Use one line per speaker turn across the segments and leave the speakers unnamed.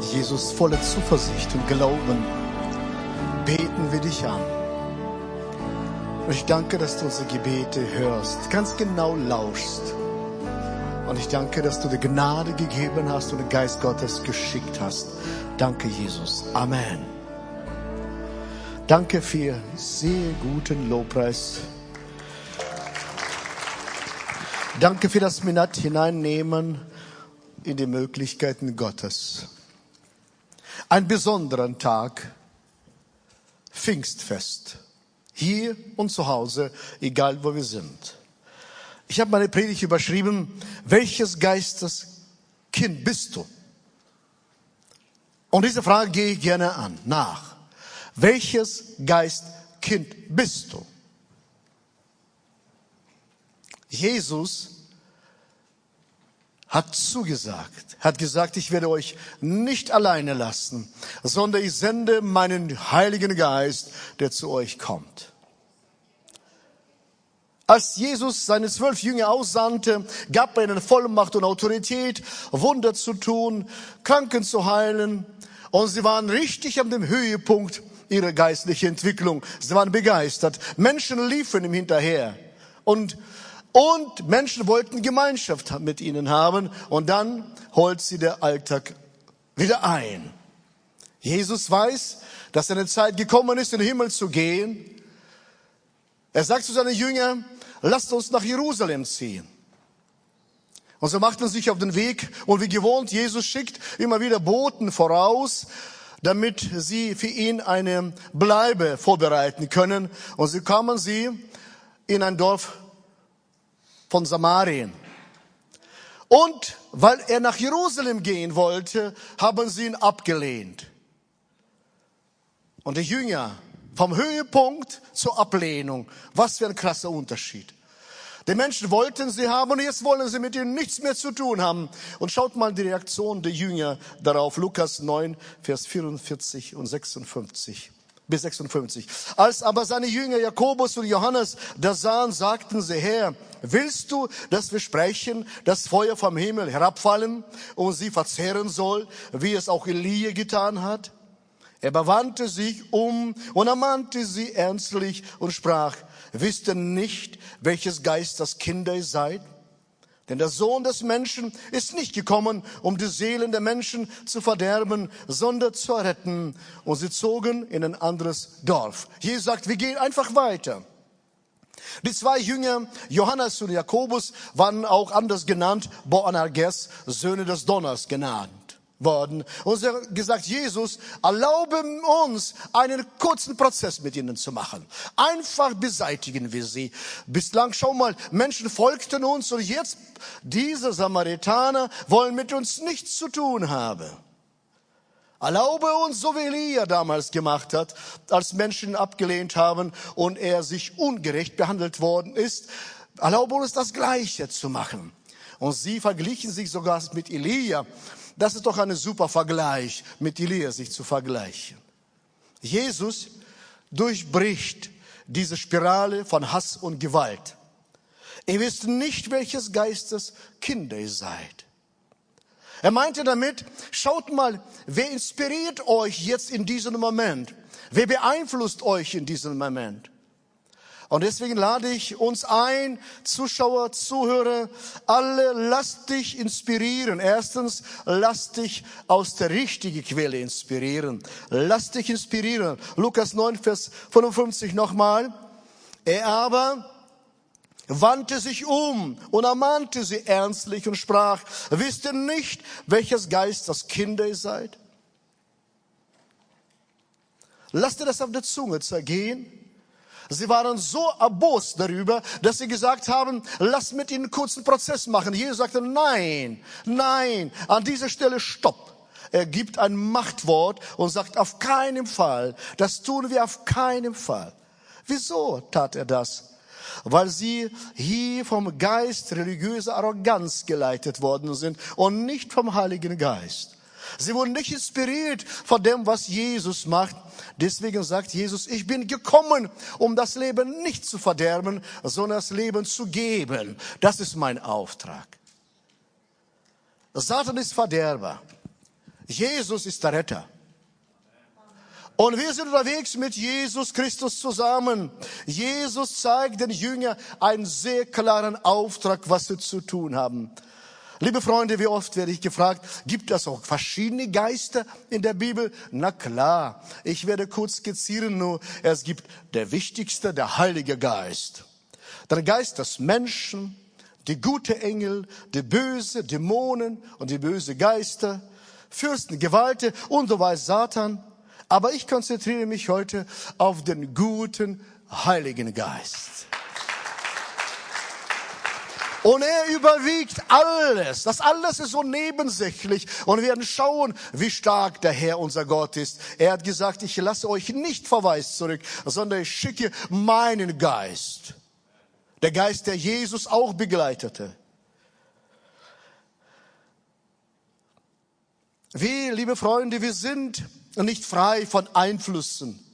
Jesus, voller Zuversicht und Glauben beten wir dich an. Und ich danke, dass du unsere Gebete hörst, ganz genau lauschst. Und ich danke, dass du die Gnade gegeben hast und den Geist Gottes geschickt hast. Danke, Jesus. Amen. Danke für sehr guten Lobpreis. Danke für das Minat hineinnehmen in die Möglichkeiten Gottes. Ein besonderen Tag, Pfingstfest, hier und zu Hause, egal wo wir sind. Ich habe meine Predigt überschrieben, welches Geistes Kind bist du? Und diese Frage gehe ich gerne an, nach. Welches Geistkind bist du? Jesus hat zugesagt, hat gesagt, ich werde euch nicht alleine lassen, sondern ich sende meinen Heiligen Geist, der zu euch kommt. Als Jesus seine zwölf Jünger aussandte, gab er ihnen Vollmacht und Autorität, Wunder zu tun, Kranken zu heilen. Und sie waren richtig an dem Höhepunkt ihrer geistlichen Entwicklung. Sie waren begeistert. Menschen liefen ihm hinterher. Und und Menschen wollten Gemeinschaft mit ihnen haben und dann holt sie der Alltag wieder ein. Jesus weiß, dass eine Zeit gekommen ist, in den Himmel zu gehen. Er sagt zu seinen Jüngern, lasst uns nach Jerusalem ziehen. Und so machten sie sich auf den Weg und wie gewohnt, Jesus schickt immer wieder Boten voraus, damit sie für ihn eine Bleibe vorbereiten können. Und so kamen sie in ein Dorf von Samarien. Und weil er nach Jerusalem gehen wollte, haben sie ihn abgelehnt. Und die Jünger vom Höhepunkt zur Ablehnung. Was für ein krasser Unterschied. Die Menschen wollten sie haben und jetzt wollen sie mit ihnen nichts mehr zu tun haben. Und schaut mal die Reaktion der Jünger darauf. Lukas 9, Vers 44 und 56 bis 56. Als aber seine Jünger Jakobus und Johannes das sahen, sagten sie, Herr, willst du, dass wir sprechen, dass Feuer vom Himmel herabfallen und sie verzehren soll, wie es auch Elie getan hat? Er bewandte sich um und ermahnte sie ernstlich und sprach, wisst ihr nicht, welches Geist das Kinder seid? Denn der Sohn des Menschen ist nicht gekommen, um die Seelen der Menschen zu verderben, sondern zu retten. Und sie zogen in ein anderes Dorf. Jesus sagt, wir gehen einfach weiter. Die zwei Jünger, Johannes und Jakobus, waren auch anders genannt, Boanerges, Söhne des Donners genannt worden. Und sie hat gesagt, Jesus, erlaube uns, einen kurzen Prozess mit ihnen zu machen. Einfach beseitigen wir sie. Bislang, schau mal, Menschen folgten uns und jetzt, diese Samaritaner wollen mit uns nichts zu tun haben. Erlaube uns, so wie Elia damals gemacht hat, als Menschen abgelehnt haben und er sich ungerecht behandelt worden ist. Erlaube uns, das Gleiche zu machen. Und sie verglichen sich sogar mit Elia das ist doch ein super Vergleich, mit Elia sich zu vergleichen. Jesus durchbricht diese Spirale von Hass und Gewalt. Ihr wisst nicht, welches Geistes Kinder ihr seid. Er meinte damit, schaut mal, wer inspiriert euch jetzt in diesem Moment? Wer beeinflusst euch in diesem Moment? Und deswegen lade ich uns ein, Zuschauer, Zuhörer, alle, lasst dich inspirieren. Erstens, lasst dich aus der richtigen Quelle inspirieren. Lasst dich inspirieren. Lukas 9, Vers 55 nochmal. Er aber wandte sich um und ermahnte sie ernstlich und sprach, wisst ihr nicht, welches Geist das Kinder ihr seid? Lasst ihr das auf der Zunge zergehen. Sie waren so erbost darüber, dass sie gesagt haben, lass mit ihnen einen kurzen Prozess machen. Jesus sagte, nein, nein, an dieser Stelle stopp. Er gibt ein Machtwort und sagt, auf keinen Fall, das tun wir auf keinen Fall. Wieso tat er das? weil sie hier vom Geist religiöser Arroganz geleitet worden sind und nicht vom Heiligen Geist. Sie wurden nicht inspiriert von dem, was Jesus macht. Deswegen sagt Jesus, ich bin gekommen, um das Leben nicht zu verderben, sondern das Leben zu geben. Das ist mein Auftrag. Satan ist Verderber. Jesus ist der Retter. Und wir sind unterwegs mit Jesus Christus zusammen. Jesus zeigt den Jüngern einen sehr klaren Auftrag, was sie zu tun haben. Liebe Freunde, wie oft werde ich gefragt, gibt es auch verschiedene Geister in der Bibel? Na klar, ich werde kurz skizzieren nur, es gibt der wichtigste, der Heilige Geist. Der Geist des Menschen, die gute Engel, die böse Dämonen und die böse Geister, Fürsten, Gewalten und so weiter, Satan. Aber ich konzentriere mich heute auf den guten Heiligen Geist. Und er überwiegt alles. Das alles ist so nebensächlich. Und wir werden schauen, wie stark der Herr unser Gott ist. Er hat gesagt, ich lasse euch nicht verweist zurück, sondern ich schicke meinen Geist. Der Geist, der Jesus auch begleitete. Wir, liebe Freunde, wir sind nicht frei von Einflüssen,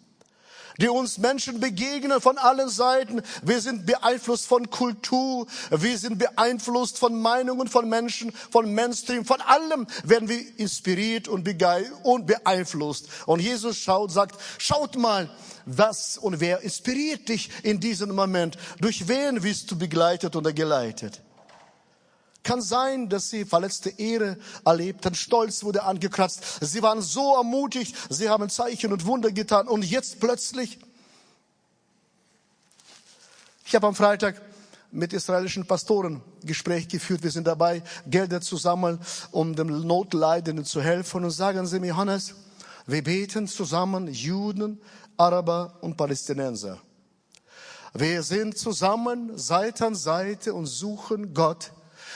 die uns Menschen begegnen von allen Seiten. Wir sind beeinflusst von Kultur, wir sind beeinflusst von Meinungen von Menschen, von Mainstream, von allem werden wir inspiriert und beeinflusst. Und Jesus schaut, sagt, schaut mal, was und wer inspiriert dich in diesem Moment? Durch wen wirst du begleitet oder geleitet? Kann sein, dass sie verletzte Ehre erlebten, Stolz wurde angekratzt. Sie waren so ermutigt, sie haben Zeichen und Wunder getan und jetzt plötzlich. Ich habe am Freitag mit israelischen Pastoren Gespräch geführt. Wir sind dabei, Gelder zu sammeln, um dem Notleidenden zu helfen. Und sagen sie mir, Johannes, wir beten zusammen, Juden, Araber und Palästinenser. Wir sind zusammen Seite an Seite und suchen Gott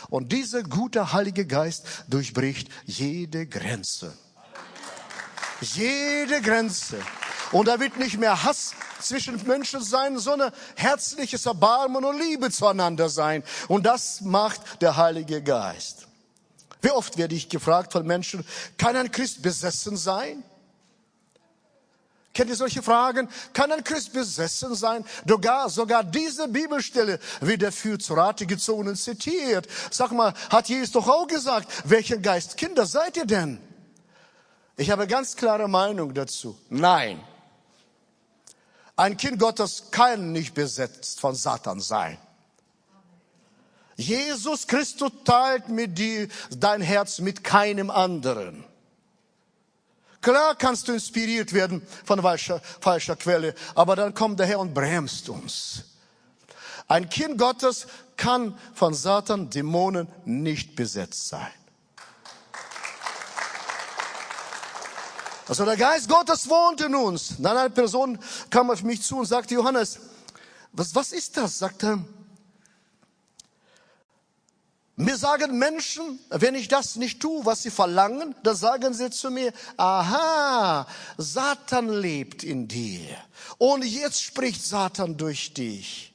und dieser gute Heilige Geist durchbricht jede Grenze. Jede Grenze. Und da wird nicht mehr Hass zwischen Menschen sein, sondern herzliches Erbarmen und Liebe zueinander sein. Und das macht der Heilige Geist. Wie oft werde ich gefragt von Menschen, kann ein Christ besessen sein? Kennt ihr solche Fragen? Kann ein Christ besessen sein? Sogar, sogar diese Bibelstelle wird dafür zu Rate gezogen und zitiert. Sag mal, hat Jesus doch auch gesagt, welchen Geist Kinder seid ihr denn? Ich habe ganz klare Meinung dazu. Nein. Ein Kind Gottes kann nicht besetzt von Satan sein. Jesus Christus teilt mit dir dein Herz mit keinem anderen. Klar kannst du inspiriert werden von falscher, falscher Quelle, aber dann kommt der Herr und bremst uns. Ein Kind Gottes kann von Satan, Dämonen nicht besetzt sein. Also der Geist Gottes wohnt in uns. Dann eine Person kam auf mich zu und sagte, Johannes, was, was ist das? Sagt er, mir sagen Menschen, wenn ich das nicht tue, was sie verlangen, dann sagen sie zu mir, aha, Satan lebt in dir. Und jetzt spricht Satan durch dich.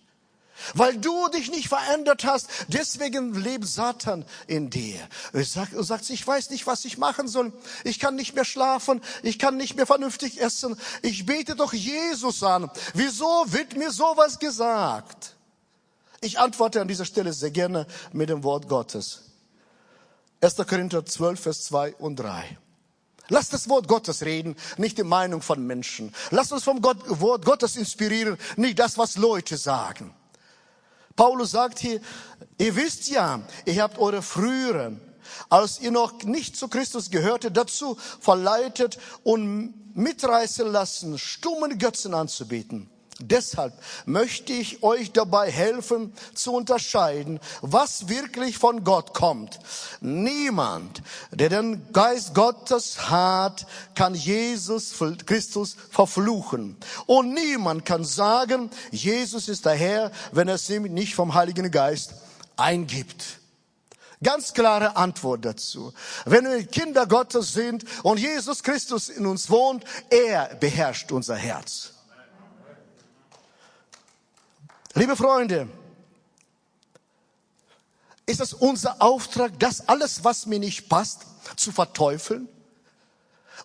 Weil du dich nicht verändert hast, deswegen lebt Satan in dir. Er sagt, ich weiß nicht, was ich machen soll. Ich kann nicht mehr schlafen. Ich kann nicht mehr vernünftig essen. Ich bete doch Jesus an. Wieso wird mir sowas gesagt? Ich antworte an dieser Stelle sehr gerne mit dem Wort Gottes. 1. Korinther 12, Vers 2 und 3. Lass das Wort Gottes reden, nicht die Meinung von Menschen. Lass uns vom Gott, Wort Gottes inspirieren, nicht das, was Leute sagen. Paulus sagt hier, ihr wisst ja, ihr habt eure früheren, als ihr noch nicht zu Christus gehörte, dazu verleitet und mitreißen lassen, stummen Götzen anzubeten. Deshalb möchte ich euch dabei helfen zu unterscheiden, was wirklich von Gott kommt. Niemand, der den Geist Gottes hat, kann Jesus Christus verfluchen. Und niemand kann sagen, Jesus ist der Herr, wenn er es ihm nicht vom Heiligen Geist eingibt. Ganz klare Antwort dazu. Wenn wir Kinder Gottes sind und Jesus Christus in uns wohnt, er beherrscht unser Herz. Liebe Freunde, ist es unser Auftrag, das alles, was mir nicht passt, zu verteufeln?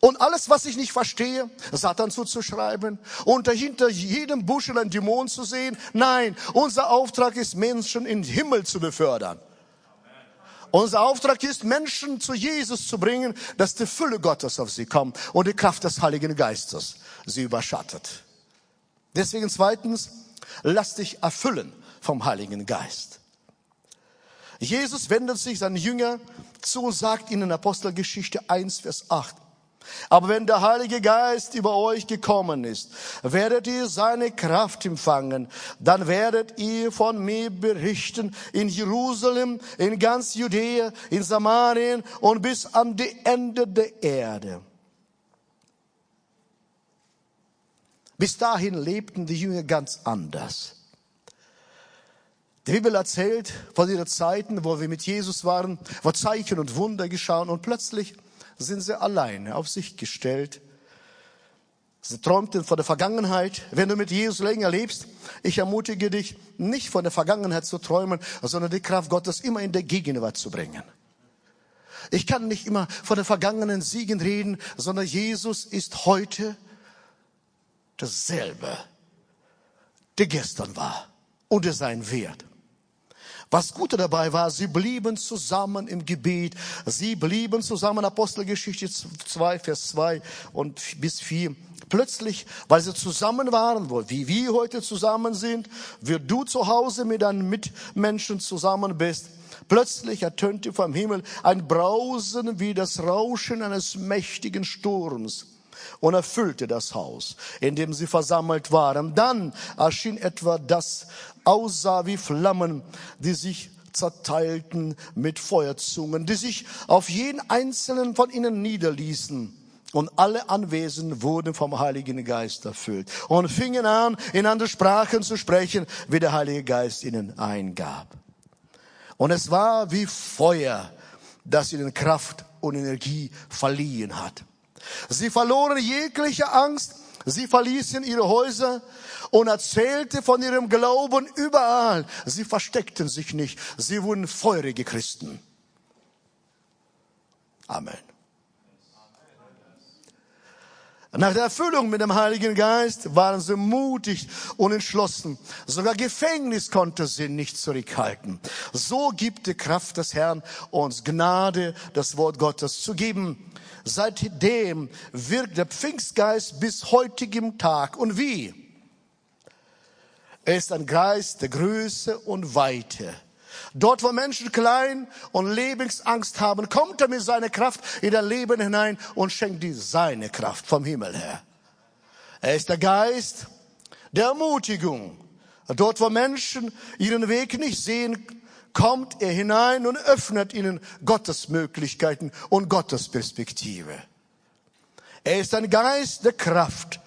Und alles, was ich nicht verstehe, Satan zuzuschreiben und dahinter jedem Buschel ein Dämon zu sehen? Nein, unser Auftrag ist, Menschen in den Himmel zu befördern. Unser Auftrag ist, Menschen zu Jesus zu bringen, dass die Fülle Gottes auf sie kommt und die Kraft des Heiligen Geistes sie überschattet. Deswegen zweitens, lass dich erfüllen vom Heiligen Geist. Jesus wendet sich seinen Jünger zu und sagt ihnen Apostelgeschichte 1, Vers 8, aber wenn der Heilige Geist über euch gekommen ist, werdet ihr seine Kraft empfangen. Dann werdet ihr von mir berichten in Jerusalem, in ganz Judäa, in Samarien und bis an die Ende der Erde. Bis dahin lebten die Jünger ganz anders. Die Bibel erzählt von ihren Zeiten, wo wir mit Jesus waren, wo Zeichen und Wunder geschahen und plötzlich sind sie alleine auf sich gestellt. Sie träumten von der Vergangenheit. Wenn du mit Jesus länger lebst, ich ermutige dich, nicht von der Vergangenheit zu träumen, sondern die Kraft Gottes immer in der Gegenwart zu bringen. Ich kann nicht immer von den vergangenen Siegen reden, sondern Jesus ist heute dasselbe, der gestern war und der sein wird. Was Gute dabei war, sie blieben zusammen im Gebet. Sie blieben zusammen, Apostelgeschichte 2, Vers 2 und bis 4. Plötzlich, weil sie zusammen waren, wie wir heute zusammen sind, wie du zu Hause mit deinen Mitmenschen zusammen bist, Plötzlich ertönte vom Himmel ein Brausen wie das Rauschen eines mächtigen Sturms und erfüllte das Haus, in dem sie versammelt waren. Dann erschien etwa das aussah wie Flammen, die sich zerteilten mit Feuerzungen, die sich auf jeden einzelnen von ihnen niederließen. Und alle Anwesenden wurden vom Heiligen Geist erfüllt und fingen an, in andere Sprachen zu sprechen, wie der Heilige Geist ihnen eingab. Und es war wie Feuer, das ihnen Kraft und Energie verliehen hat. Sie verloren jegliche Angst, sie verließen ihre Häuser und erzählte von ihrem Glauben überall. Sie versteckten sich nicht. Sie wurden feurige Christen. Amen. Nach der Erfüllung mit dem Heiligen Geist waren sie mutig und entschlossen. Sogar Gefängnis konnte sie nicht zurückhalten. So gibt die Kraft des Herrn uns Gnade, das Wort Gottes zu geben. Seitdem wirkt der Pfingstgeist bis heutigem Tag. Und wie? Er ist ein Geist der Größe und Weite. Dort, wo Menschen klein und Lebensangst haben, kommt er mit seiner Kraft in dein Leben hinein und schenkt dir seine Kraft vom Himmel her. Er ist der Geist der Ermutigung. Dort, wo Menschen ihren Weg nicht sehen, kommt er hinein und öffnet ihnen Gottes Möglichkeiten und Gottes Perspektive. Er ist ein Geist der Kraft.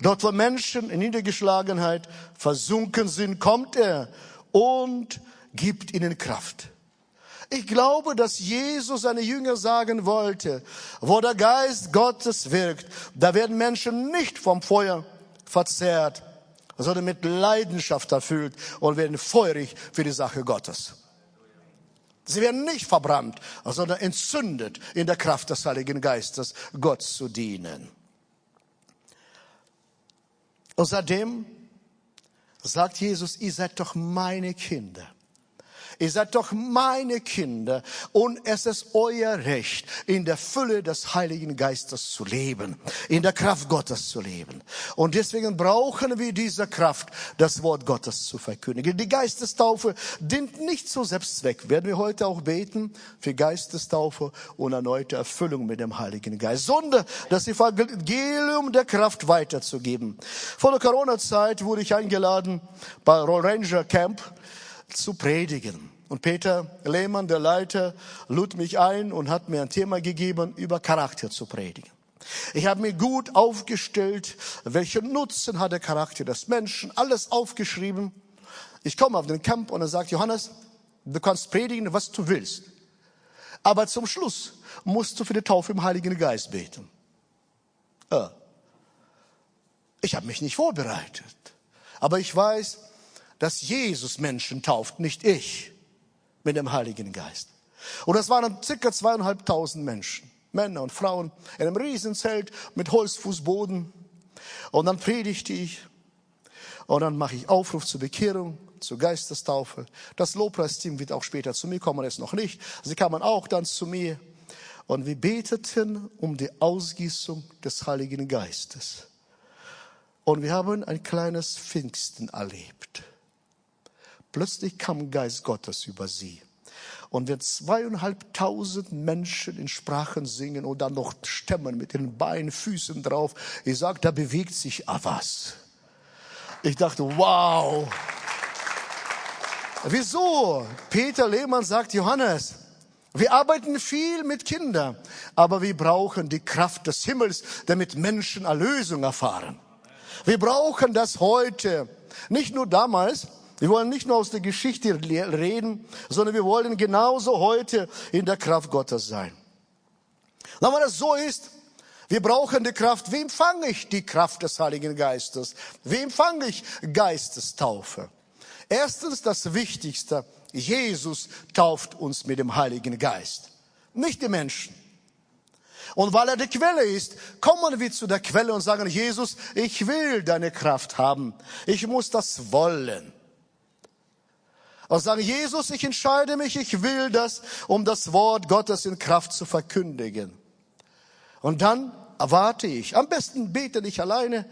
Dort, wo Menschen in Niedergeschlagenheit versunken sind, kommt er und gibt ihnen Kraft. Ich glaube, dass Jesus seine Jünger sagen wollte, wo der Geist Gottes wirkt, da werden Menschen nicht vom Feuer verzehrt, sondern mit Leidenschaft erfüllt und werden feurig für die Sache Gottes. Sie werden nicht verbrannt, sondern entzündet in der Kraft des Heiligen Geistes, Gott zu dienen. Und seitdem sagt Jesus, ihr seid doch meine Kinder. Ihr seid doch meine Kinder und es ist euer Recht, in der Fülle des Heiligen Geistes zu leben, in der Kraft Gottes zu leben. Und deswegen brauchen wir diese Kraft, das Wort Gottes zu verkündigen. Die Geistestaufe dient nicht zu Selbstzweck. Werden wir heute auch beten für Geistestaufe und erneute Erfüllung mit dem Heiligen Geist, sondern das Evangelium der Kraft weiterzugeben. Vor der Corona-Zeit wurde ich eingeladen bei Roll Ranger Camp zu predigen. Und Peter Lehmann, der Leiter, lud mich ein und hat mir ein Thema gegeben, über Charakter zu predigen. Ich habe mir gut aufgestellt, welchen Nutzen hat der Charakter des Menschen, alles aufgeschrieben. Ich komme auf den Camp und er sagt, Johannes, du kannst predigen, was du willst. Aber zum Schluss musst du für die Taufe im Heiligen Geist beten. Ich habe mich nicht vorbereitet. Aber ich weiß, dass Jesus Menschen tauft, nicht ich, mit dem Heiligen Geist. Und das waren circa zweieinhalbtausend Menschen, Männer und Frauen, in einem Riesenzelt mit Holzfußboden. Und dann predigte ich. Und dann mache ich Aufruf zur Bekehrung, zur Geistestaufe. Das Lobpreisteam wird auch später zu mir kommen, es noch nicht. Sie kamen auch dann zu mir. Und wir beteten um die Ausgießung des Heiligen Geistes. Und wir haben ein kleines Pfingsten erlebt. Plötzlich kam Geist Gottes über sie. Und wenn zweieinhalbtausend Menschen in Sprachen singen und dann noch stemmen mit den Beinen, Füßen drauf, ich sag, da bewegt sich was. Ich dachte, wow. Wieso? Peter Lehmann sagt, Johannes, wir arbeiten viel mit Kindern, aber wir brauchen die Kraft des Himmels, damit Menschen Erlösung erfahren. Wir brauchen das heute, nicht nur damals. Wir wollen nicht nur aus der Geschichte reden, sondern wir wollen genauso heute in der Kraft Gottes sein. Na, wenn das so ist, wir brauchen die Kraft. Wie empfange ich die Kraft des Heiligen Geistes? Wie empfange ich Geistestaufe? Erstens das Wichtigste. Jesus tauft uns mit dem Heiligen Geist. Nicht die Menschen. Und weil er die Quelle ist, kommen wir zu der Quelle und sagen, Jesus, ich will deine Kraft haben. Ich muss das wollen. Und sagen, Jesus, ich entscheide mich, ich will das, um das Wort Gottes in Kraft zu verkündigen. Und dann erwarte ich. Am besten bete nicht alleine,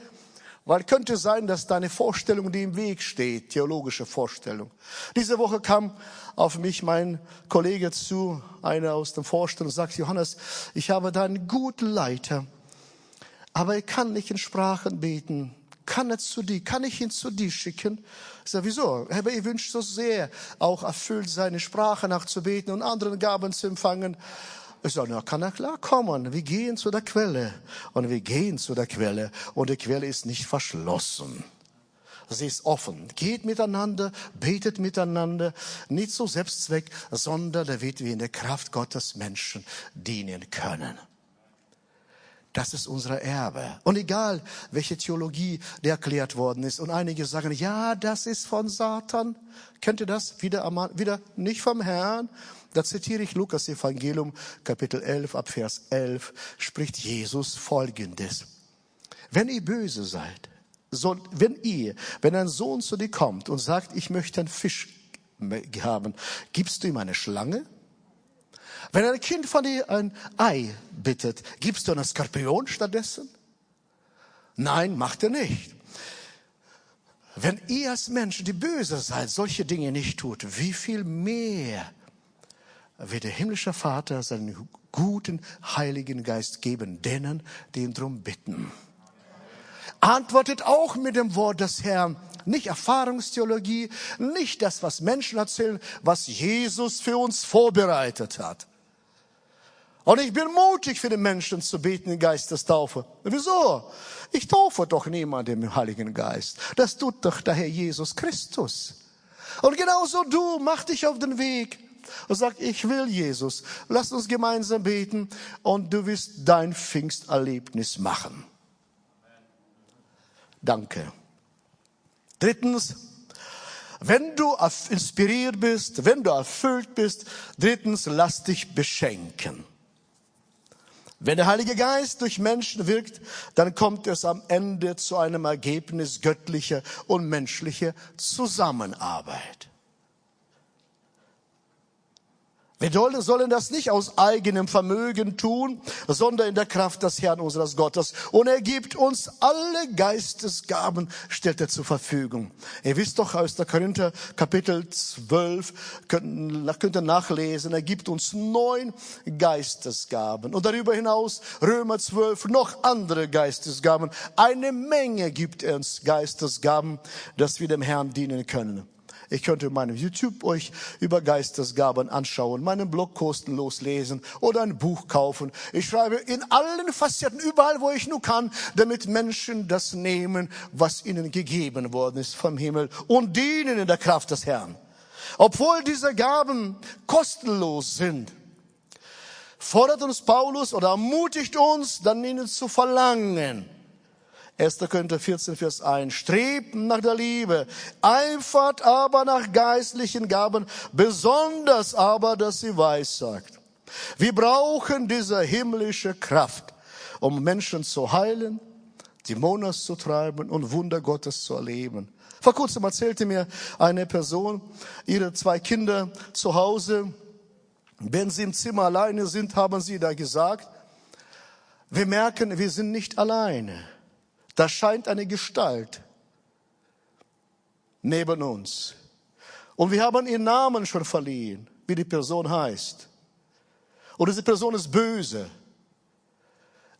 weil könnte sein, dass deine Vorstellung, die im Weg steht, theologische Vorstellung. Diese Woche kam auf mich mein Kollege zu, einer aus dem Vorstand, und sagt, Johannes, ich habe da einen guten Leiter, aber er kann nicht in Sprachen beten. Kann er zu dir, kann ich ihn zu dir schicken? Ich sage, wieso? Aber er wünscht so sehr, auch erfüllt seine Sprache nachzubeten und anderen Gaben zu empfangen. Ich sage, na, kann er klar kommen. Wir gehen zu der Quelle. Und wir gehen zu der Quelle. Und die Quelle ist nicht verschlossen. Sie ist offen. Geht miteinander, betet miteinander. Nicht so Selbstzweck, sondern da wird wir in der Kraft Gottes Menschen dienen können. Das ist unser Erbe. Und egal, welche Theologie der erklärt worden ist. Und einige sagen, ja, das ist von Satan. Kennt ihr das? Wieder, wieder nicht vom Herrn. Da zitiere ich Lukas Evangelium, Kapitel 11, ab Vers 11, spricht Jesus Folgendes. Wenn ihr böse seid, so, wenn ihr, wenn ein Sohn zu dir kommt und sagt, ich möchte einen Fisch haben, gibst du ihm eine Schlange? Wenn ein Kind von dir ein Ei bittet, gibst du einen Skorpion stattdessen? Nein, macht er nicht. Wenn ihr als Menschen, die böse seid, solche Dinge nicht tut, wie viel mehr wird der himmlische Vater seinen guten Heiligen Geist geben, denen, die ihn drum bitten. Antwortet auch mit dem Wort des Herrn. Nicht Erfahrungstheologie, nicht das, was Menschen erzählen, was Jesus für uns vorbereitet hat. Und ich bin mutig für die Menschen zu beten in Geistestaufe. Wieso? Ich taufe doch niemanden im Heiligen Geist. Das tut doch der Herr Jesus Christus. Und genauso du, mach dich auf den Weg und sagt, ich will Jesus. Lass uns gemeinsam beten und du wirst dein Pfingsterlebnis machen. Danke. Drittens, wenn du inspiriert bist, wenn du erfüllt bist, drittens, lass dich beschenken. Wenn der Heilige Geist durch Menschen wirkt, dann kommt es am Ende zu einem Ergebnis göttlicher und menschlicher Zusammenarbeit. Wir sollen das nicht aus eigenem Vermögen tun, sondern in der Kraft des Herrn unseres Gottes. Und er gibt uns alle Geistesgaben, stellt er zur Verfügung. Ihr wisst doch aus der Korinther Kapitel 12, könnt, ihr nachlesen, er gibt uns neun Geistesgaben. Und darüber hinaus Römer 12 noch andere Geistesgaben. Eine Menge gibt er uns Geistesgaben, dass wir dem Herrn dienen können. Ich könnte meinem YouTube euch über Geistesgaben anschauen, meinen Blog kostenlos lesen oder ein Buch kaufen. Ich schreibe in allen Facetten, überall, wo ich nur kann, damit Menschen das nehmen, was ihnen gegeben worden ist vom Himmel und dienen in der Kraft des Herrn. Obwohl diese Gaben kostenlos sind, fordert uns Paulus oder ermutigt uns, dann ihnen zu verlangen. 1. Korinther 14, Vers 1. Strebt nach der Liebe, eifert aber nach geistlichen Gaben, besonders aber, dass sie weissagt. Wir brauchen diese himmlische Kraft, um Menschen zu heilen, Dämonen zu treiben und Wunder Gottes zu erleben. Vor kurzem erzählte mir eine Person, ihre zwei Kinder zu Hause, wenn sie im Zimmer alleine sind, haben sie da gesagt, wir merken, wir sind nicht alleine. Da scheint eine Gestalt neben uns. Und wir haben ihren Namen schon verliehen, wie die Person heißt. Und diese Person ist böse.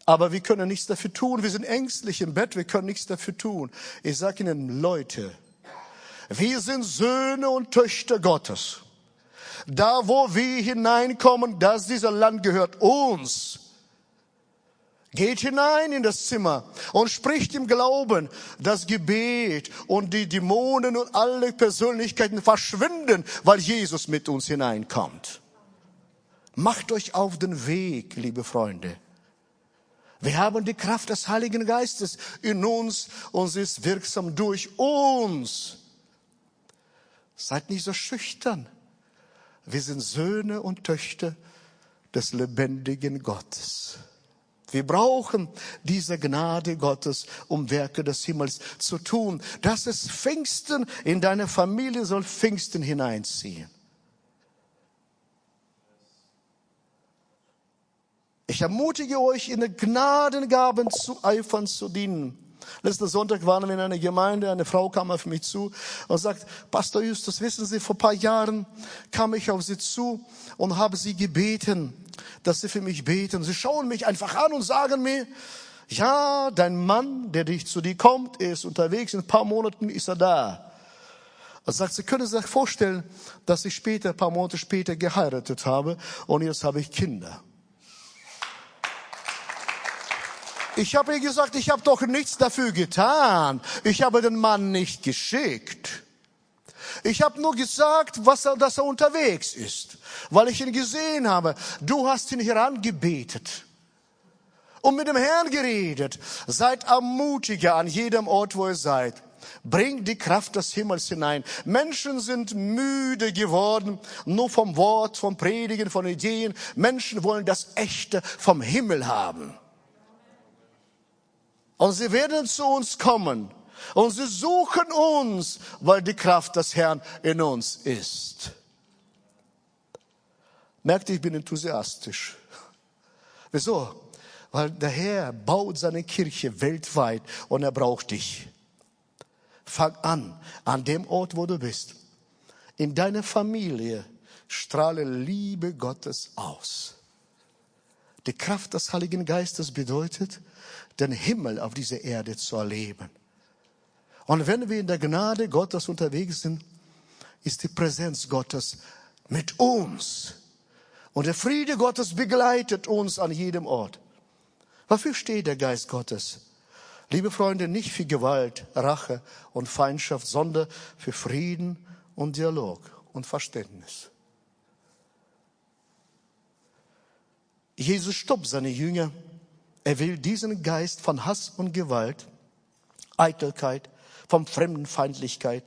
Aber wir können nichts dafür tun. Wir sind ängstlich im Bett, wir können nichts dafür tun. Ich sage Ihnen, Leute, wir sind Söhne und Töchter Gottes. Da, wo wir hineinkommen, dass dieser Land gehört uns. Geht hinein in das Zimmer und spricht im Glauben das Gebet und die Dämonen und alle Persönlichkeiten verschwinden, weil Jesus mit uns hineinkommt. Macht euch auf den Weg, liebe Freunde. Wir haben die Kraft des Heiligen Geistes in uns und sie ist wirksam durch uns. Seid nicht so schüchtern. Wir sind Söhne und Töchter des lebendigen Gottes. Wir brauchen diese Gnade Gottes, um Werke des Himmels zu tun. Das ist Pfingsten. In deine Familie soll Pfingsten hineinziehen. Ich ermutige euch, in den Gnadengaben zu eifern, zu dienen. Letzten Sonntag waren wir in einer Gemeinde, eine Frau kam auf mich zu und sagt, Pastor Justus, wissen Sie, vor paar Jahren kam ich auf Sie zu und habe Sie gebeten, dass Sie für mich beten. Sie schauen mich einfach an und sagen mir, ja, dein Mann, der dich zu dir kommt, ist unterwegs, in ein paar Monaten ist er da. Er sagt, Sie können sich vorstellen, dass ich später, ein paar Monate später geheiratet habe und jetzt habe ich Kinder. Ich habe ihr gesagt, ich habe doch nichts dafür getan. Ich habe den Mann nicht geschickt. Ich habe nur gesagt, was er, dass er unterwegs ist, weil ich ihn gesehen habe. Du hast ihn herangebetet und mit dem Herrn geredet. Seid ermutiger an jedem Ort, wo ihr seid. Bringt die Kraft des Himmels hinein. Menschen sind müde geworden, nur vom Wort, vom Predigen, von Ideen. Menschen wollen das Echte vom Himmel haben. Und sie werden zu uns kommen. Und sie suchen uns, weil die Kraft des Herrn in uns ist. Merkt, ich bin enthusiastisch. Wieso? Weil der Herr baut seine Kirche weltweit und er braucht dich. Fang an, an dem Ort, wo du bist. In deiner Familie strahle Liebe Gottes aus. Die Kraft des Heiligen Geistes bedeutet, den Himmel auf dieser Erde zu erleben. Und wenn wir in der Gnade Gottes unterwegs sind, ist die Präsenz Gottes mit uns. Und der Friede Gottes begleitet uns an jedem Ort. Wofür steht der Geist Gottes? Liebe Freunde, nicht für Gewalt, Rache und Feindschaft, sondern für Frieden und Dialog und Verständnis. Jesus stoppt seine Jünger er will diesen Geist von Hass und Gewalt, Eitelkeit, von Fremdenfeindlichkeit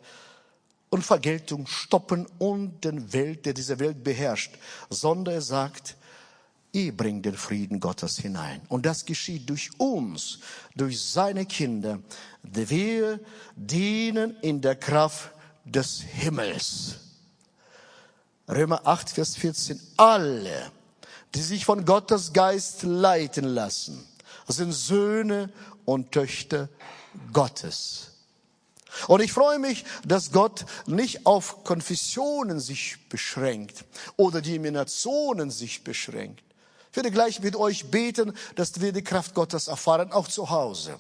und Vergeltung stoppen und den Welt, der diese Welt beherrscht, sondern er sagt, ihr bringt den Frieden Gottes hinein. Und das geschieht durch uns, durch seine Kinder. Wir dienen in der Kraft des Himmels. Römer 8, Vers 14. Alle, die sich von Gottes Geist leiten lassen, sind Söhne und Töchter Gottes. Und ich freue mich, dass Gott nicht auf Konfessionen sich beschränkt oder die Nationen sich beschränkt. Ich werde gleich mit euch beten, dass wir die Kraft Gottes erfahren, auch zu Hause.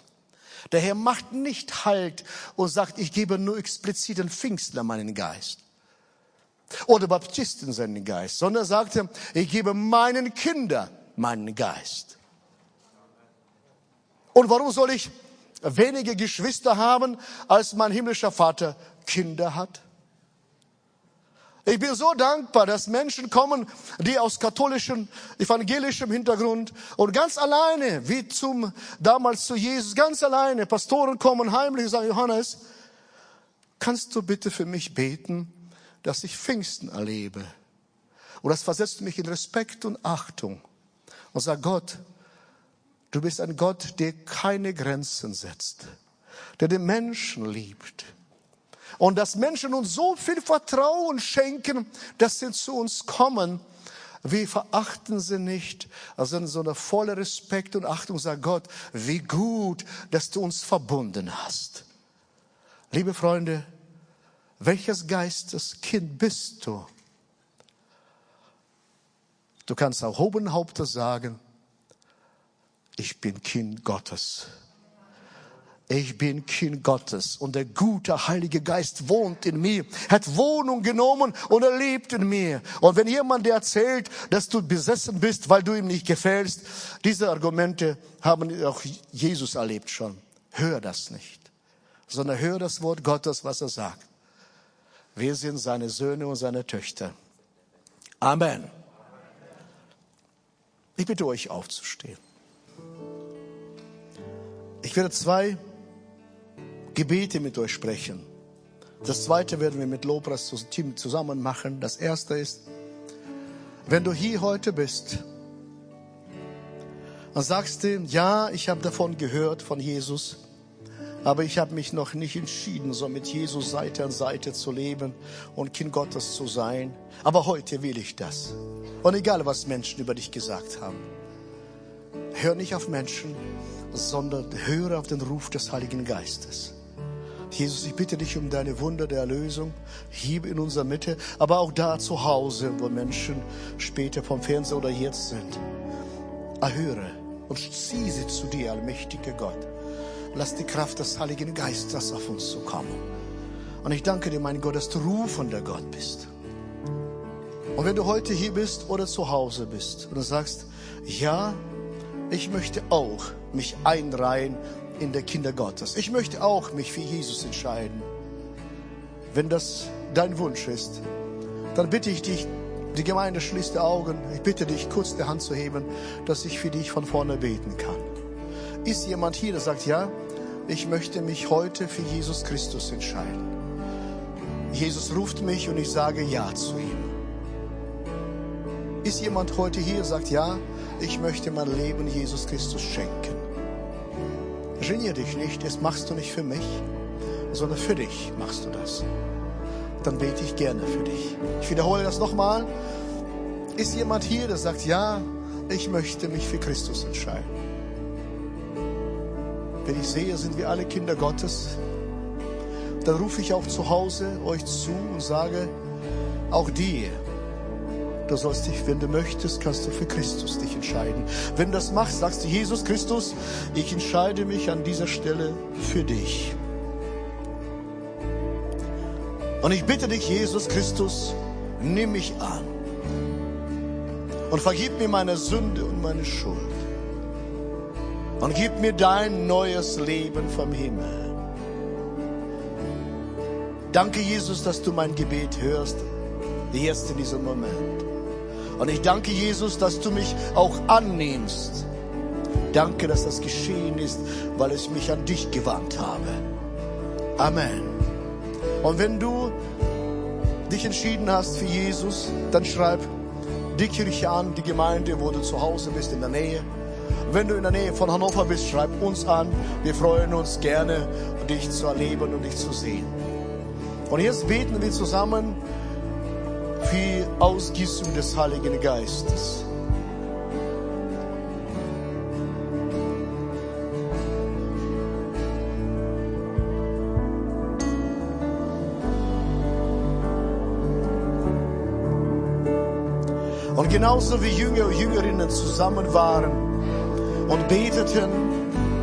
Der Herr macht nicht Halt und sagt, ich gebe nur explizit den Pfingstler meinen Geist. Oder Baptisten seinen Geist, sondern er sagte, ich gebe meinen Kindern meinen Geist. Und warum soll ich wenige Geschwister haben, als mein himmlischer Vater Kinder hat? Ich bin so dankbar, dass Menschen kommen, die aus katholischem, evangelischem Hintergrund und ganz alleine, wie zum, damals zu Jesus, ganz alleine, Pastoren kommen heimlich und sagen, Johannes, kannst du bitte für mich beten, dass ich Pfingsten erlebe? Und das versetzt mich in Respekt und Achtung und sagt, Gott, Du bist ein Gott, der keine Grenzen setzt, der den Menschen liebt. Und dass Menschen uns so viel Vertrauen schenken, dass sie zu uns kommen. Wir verachten sie nicht, also in so einer voller Respekt und Achtung sagt Gott, wie gut, dass du uns verbunden hast. Liebe Freunde, welches Geisteskind bist du? Du kannst auch hohen Hauptes sagen, ich bin Kind Gottes. Ich bin Kind Gottes und der gute Heilige Geist wohnt in mir, hat Wohnung genommen und er lebt in mir. Und wenn jemand dir erzählt, dass du besessen bist, weil du ihm nicht gefällst, diese Argumente haben auch Jesus erlebt schon. Hör das nicht, sondern hör das Wort Gottes, was er sagt. Wir sind seine Söhne und seine Töchter. Amen. Ich bitte euch aufzustehen. Ich werde zwei Gebete mit euch sprechen. Das zweite werden wir mit Lobras Team zusammen machen. Das erste ist, wenn du hier heute bist und sagst du, ja, ich habe davon gehört, von Jesus, aber ich habe mich noch nicht entschieden, so mit Jesus Seite an Seite zu leben und Kind Gottes zu sein. Aber heute will ich das. Und egal, was Menschen über dich gesagt haben. Hör nicht auf Menschen, sondern höre auf den Ruf des Heiligen Geistes. Jesus, ich bitte dich um deine Wunder der Erlösung hier in unserer Mitte, aber auch da zu Hause, wo Menschen später vom Fernseher oder jetzt sind. Erhöre und zieh sie zu dir, allmächtiger Gott. Lass die Kraft des Heiligen Geistes auf uns zu kommen. Und ich danke dir, mein Gott, dass du rufender Gott bist. Und wenn du heute hier bist oder zu Hause bist und du sagst, ja, ich möchte auch mich einreihen in der Kinder Gottes. Ich möchte auch mich für Jesus entscheiden. Wenn das dein Wunsch ist, dann bitte ich dich, die Gemeinde schließt die Augen. Ich bitte dich, kurz die Hand zu heben, dass ich für dich von vorne beten kann. Ist jemand hier, der sagt, ja, ich möchte mich heute für Jesus Christus entscheiden. Jesus ruft mich und ich sage Ja zu ihm. Ist jemand heute hier, sagt, ja, ich möchte mein Leben Jesus Christus schenken. Genier dich nicht, das machst du nicht für mich, sondern für dich machst du das. Dann bete ich gerne für dich. Ich wiederhole das nochmal. Ist jemand hier, der sagt, ja, ich möchte mich für Christus entscheiden? Wenn ich sehe, sind wir alle Kinder Gottes, dann rufe ich auch zu Hause euch zu und sage, auch dir, Du sollst dich, wenn du möchtest, kannst du für Christus dich entscheiden. Wenn du das machst, sagst du, Jesus Christus, ich entscheide mich an dieser Stelle für dich. Und ich bitte dich, Jesus Christus, nimm mich an und vergib mir meine Sünde und meine Schuld. Und gib mir dein neues Leben vom Himmel. Danke, Jesus, dass du mein Gebet hörst, jetzt in diesem Moment. Und ich danke Jesus, dass du mich auch annimmst. Danke, dass das geschehen ist, weil ich mich an dich gewandt habe. Amen. Und wenn du dich entschieden hast für Jesus, dann schreib die Kirche an, die Gemeinde, wo du zu Hause bist, in der Nähe. Wenn du in der Nähe von Hannover bist, schreib uns an. Wir freuen uns gerne, dich zu erleben und dich zu sehen. Und jetzt beten wir zusammen für Ausgießung des Heiligen Geistes. Und genauso wie Jünger und Jüngerinnen zusammen waren und beteten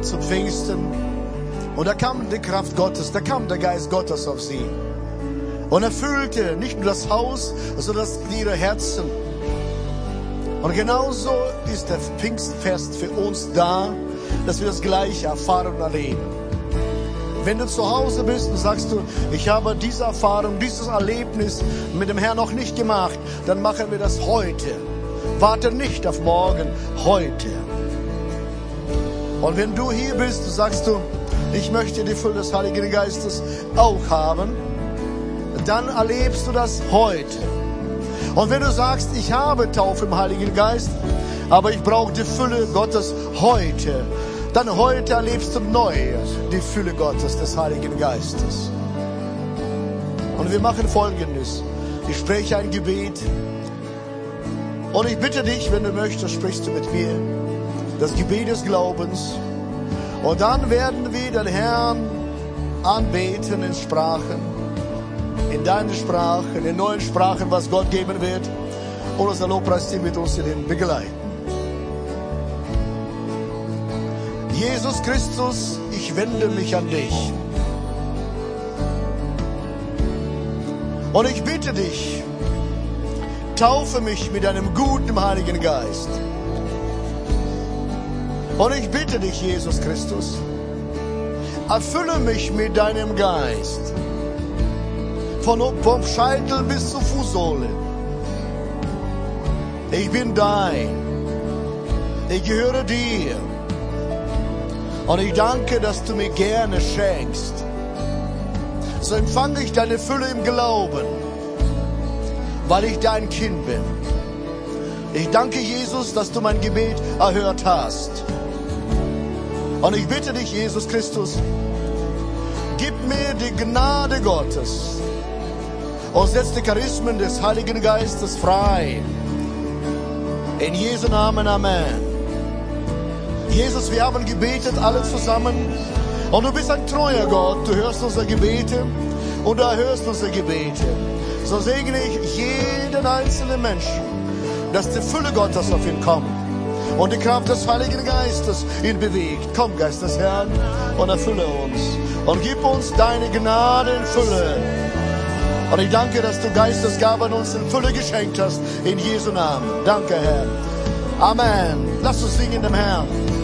zu Pfingsten, und da kam die Kraft Gottes, da kam der Geist Gottes auf sie und erfüllte nicht nur das Haus, sondern ihre Herzen. Und genauso ist der Pfingstfest für uns da, dass wir das Gleiche erfahren und erleben. Wenn du zu Hause bist und sagst du, ich habe diese Erfahrung, dieses Erlebnis mit dem Herrn noch nicht gemacht, dann machen wir das heute. Warte nicht auf morgen, heute. Und wenn du hier bist, sagst du, ich möchte die Fülle des Heiligen Geistes auch haben, dann erlebst du das heute. Und wenn du sagst, ich habe Taufe im Heiligen Geist, aber ich brauche die Fülle Gottes heute, dann heute erlebst du neu die Fülle Gottes des Heiligen Geistes. Und wir machen Folgendes. Ich spreche ein Gebet. Und ich bitte dich, wenn du möchtest, sprichst du mit mir. Das Gebet des Glaubens. Und dann werden wir den Herrn anbeten in Sprachen. In deinen Sprachen, in neuen Sprachen, was Gott geben wird. Und unser Lobpreisteam mit uns in begleiten. Jesus Christus, ich wende mich an dich. Und ich bitte dich, taufe mich mit deinem guten Heiligen Geist. Und ich bitte dich, Jesus Christus, erfülle mich mit deinem Geist. Von, vom Scheitel bis zur Fußsohle. Ich bin dein. Ich gehöre dir. Und ich danke, dass du mir gerne schenkst. So empfange ich deine Fülle im Glauben, weil ich dein Kind bin. Ich danke Jesus, dass du mein Gebet erhört hast. Und ich bitte dich, Jesus Christus, gib mir die Gnade Gottes und setz die Charismen des Heiligen Geistes frei. In Jesu Namen, Amen. Jesus, wir haben gebetet, alle zusammen. Und du bist ein treuer Gott. Du hörst unsere Gebete und du erhörst unsere Gebete. So segne ich jeden einzelnen Menschen, dass die Fülle Gottes auf ihn kommt und die Kraft des Heiligen Geistes ihn bewegt. Komm, Geist des Herrn, und erfülle uns und gib uns deine Gnade in Fülle. Und ich danke, dass du Geistesgaben uns in Fülle geschenkt hast, in Jesu Namen. Danke, Herr. Amen. Lass uns singen dem Herrn.